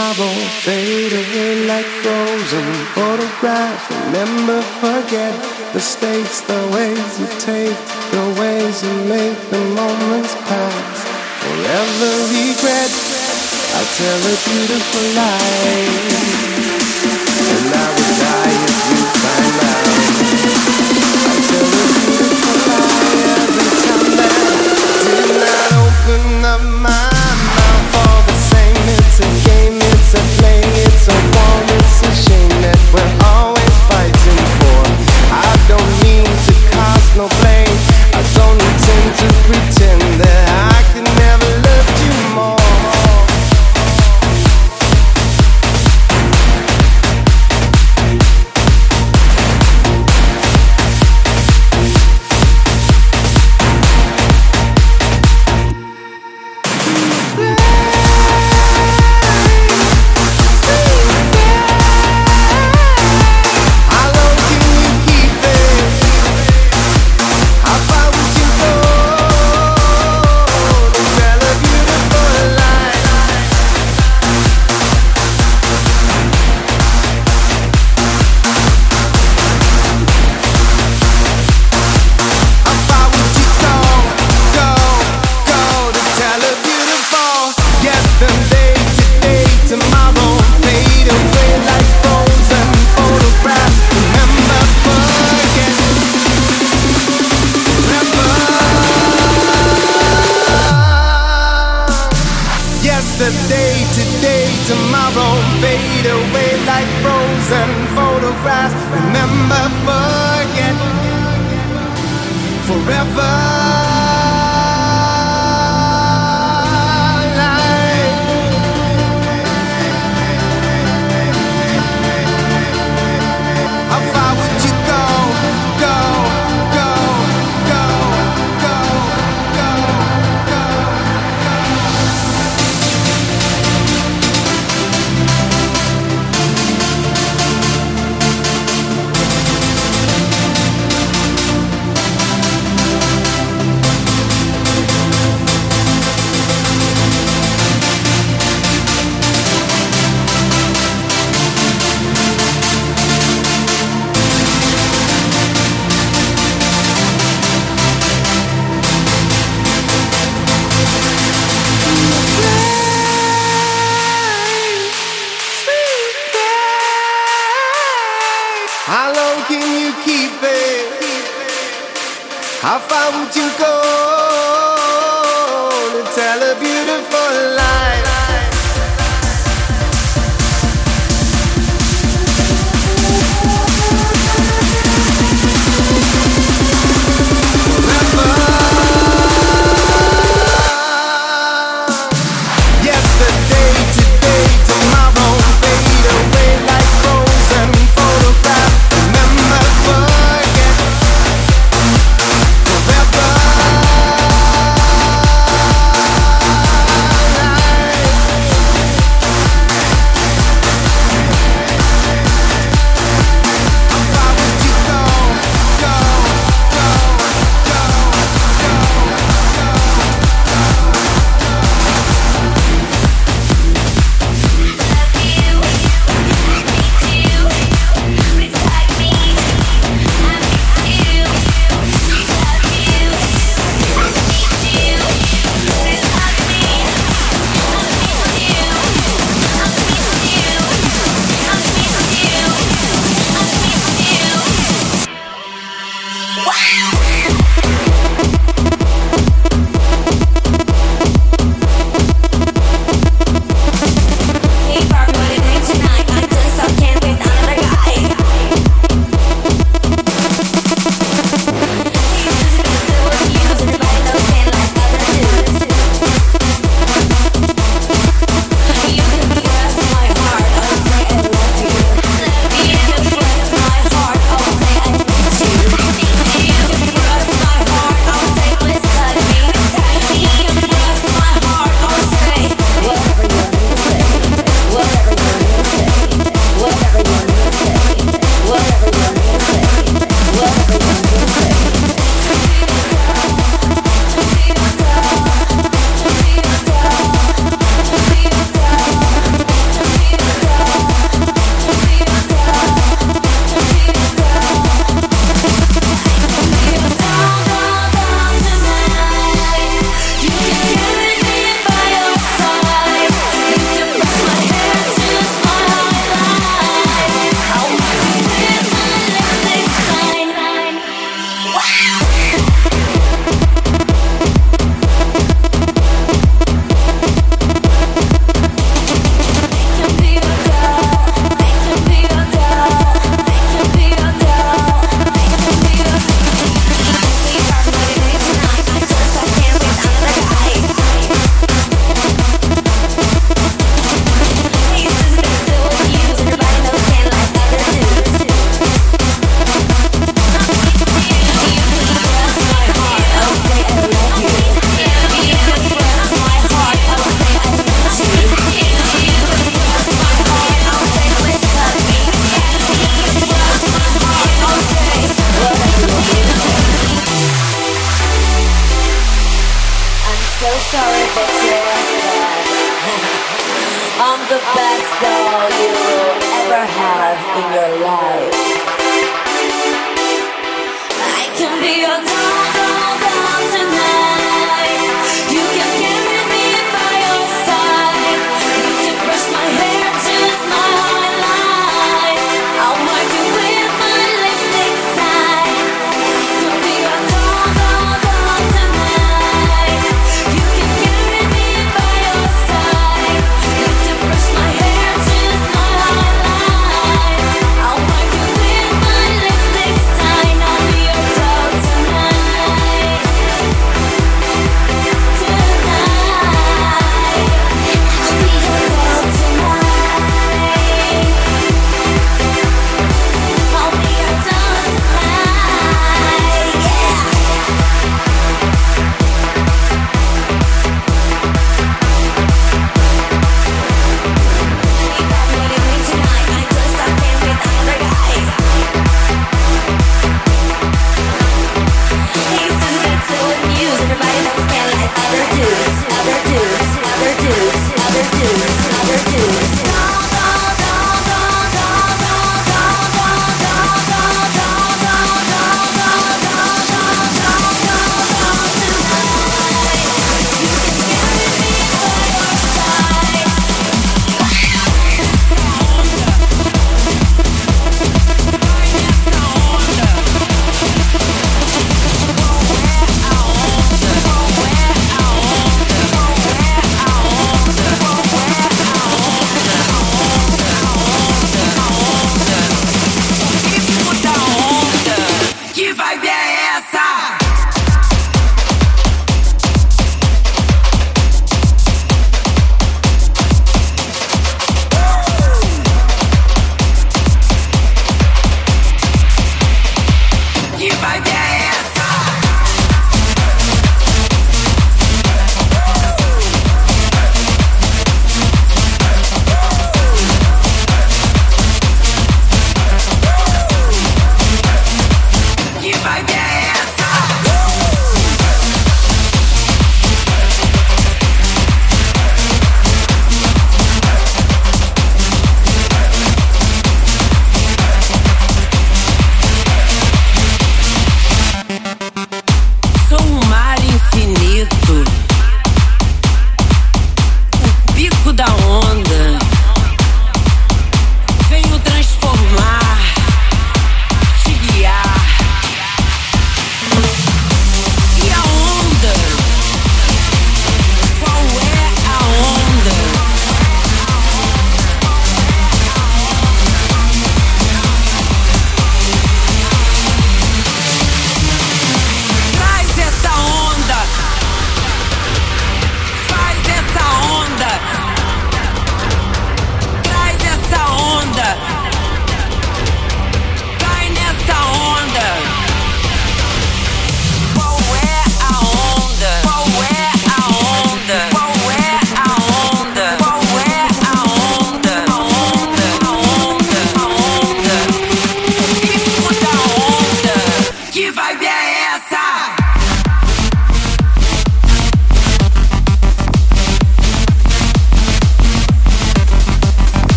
Tomorrow fade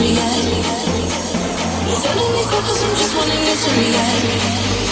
react. Telling me quick cause I'm just wanting you to react.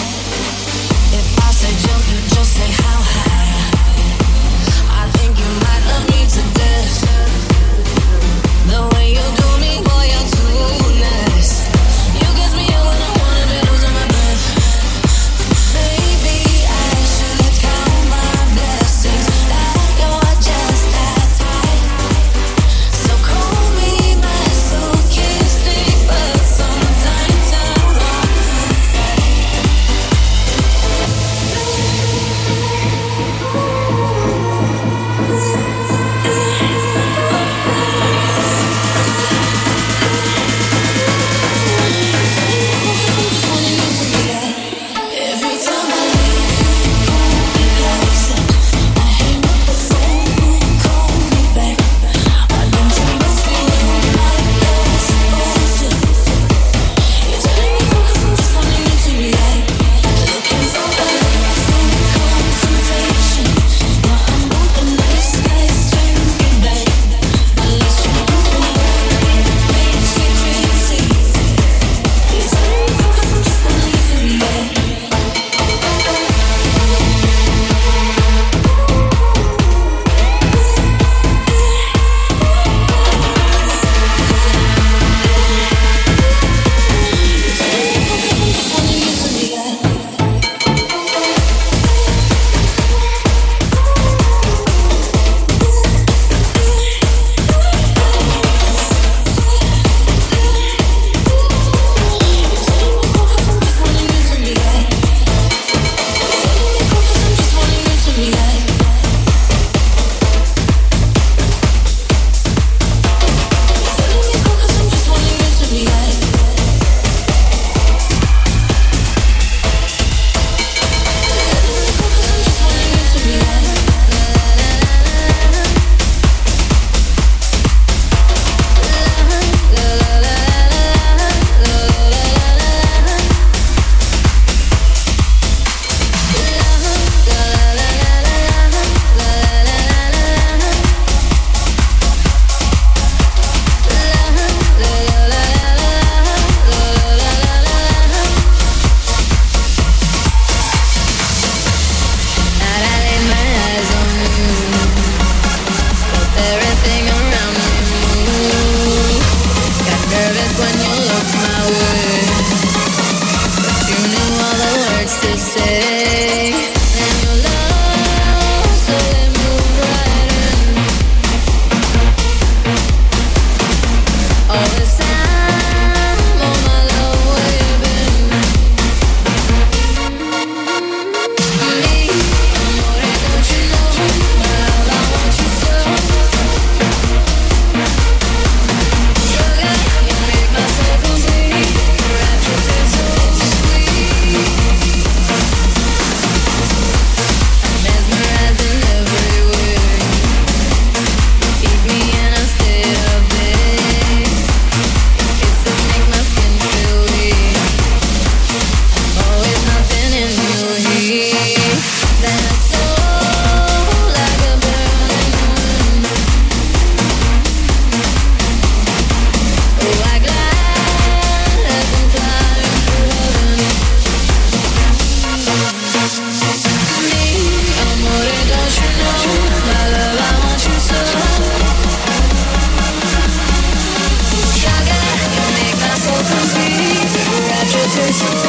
listen.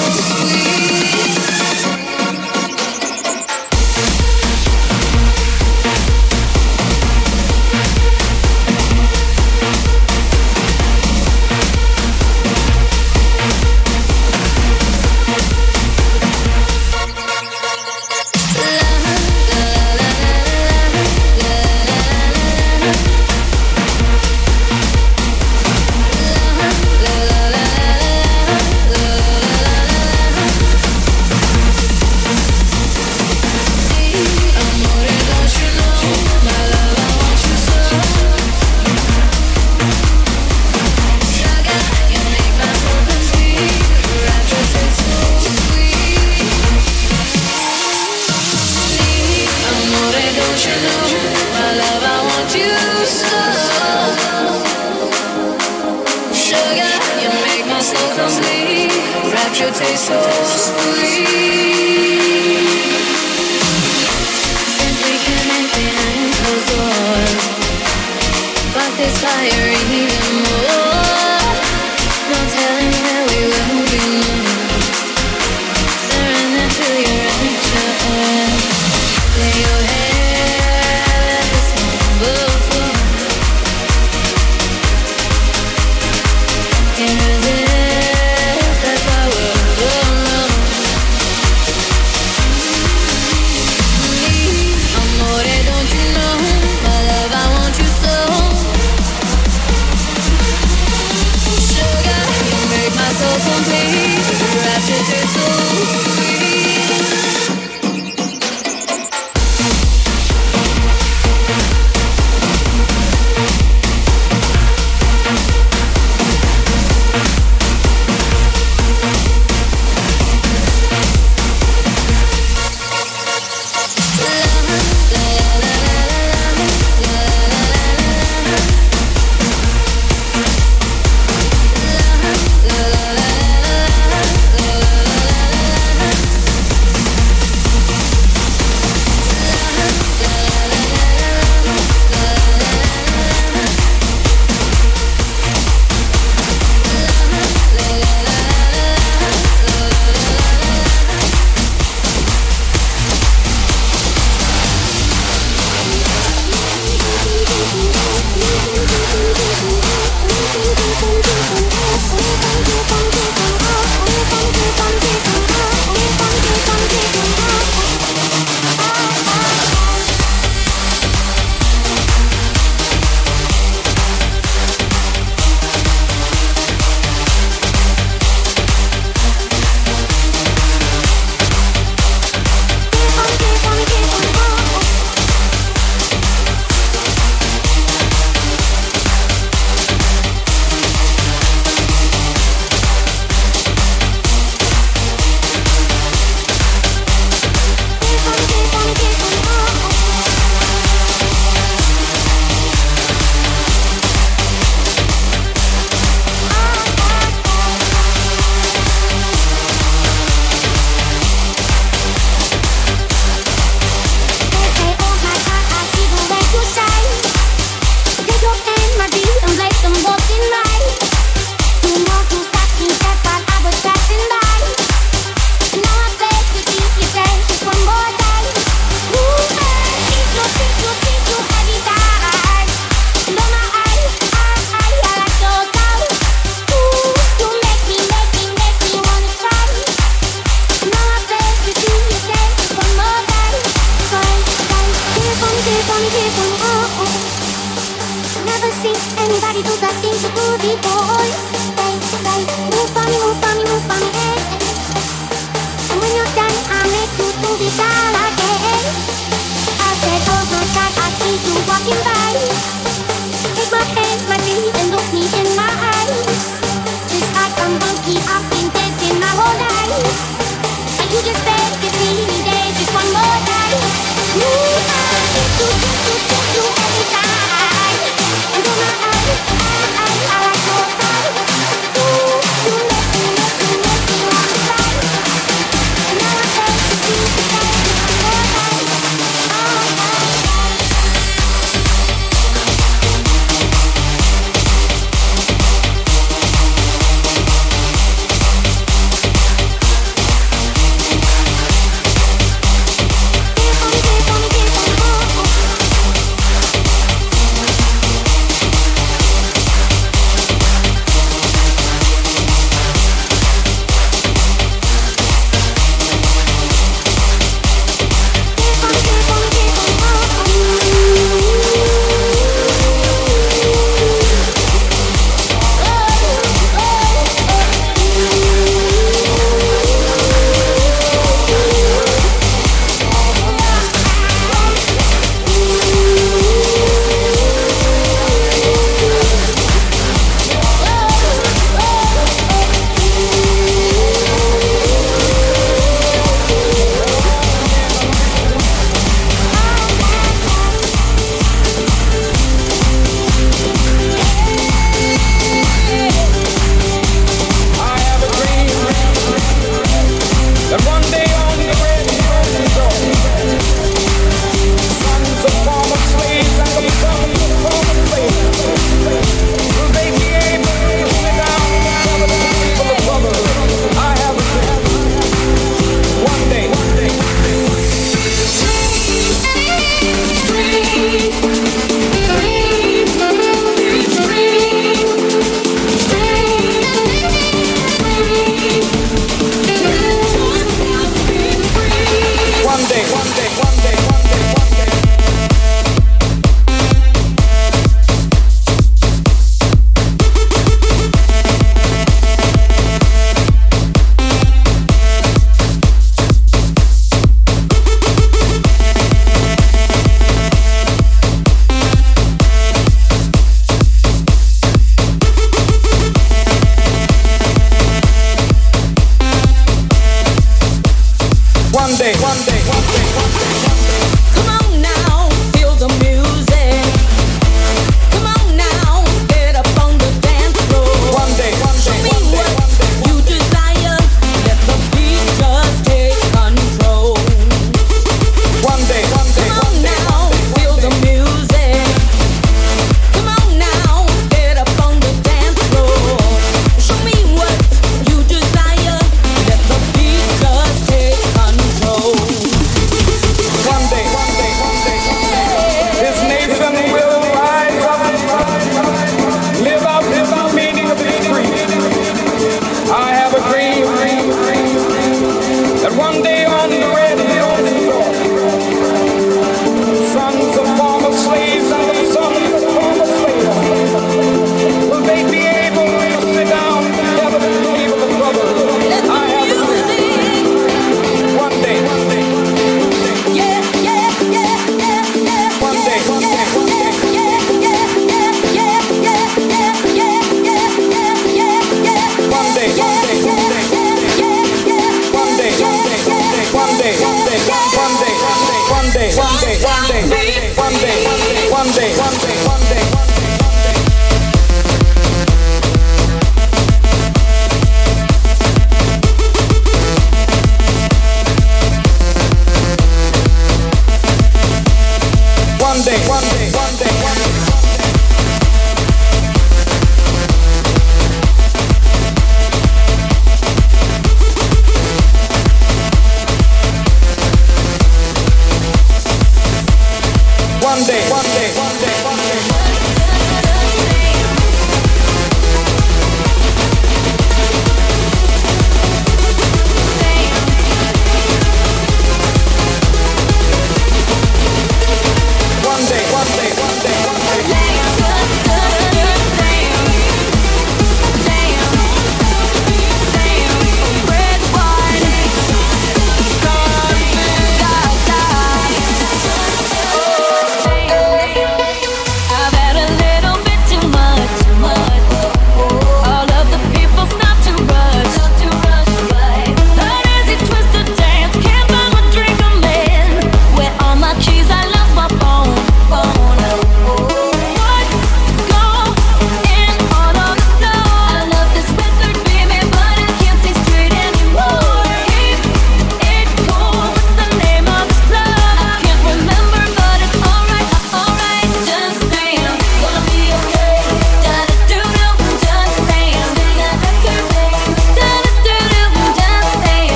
booty boy.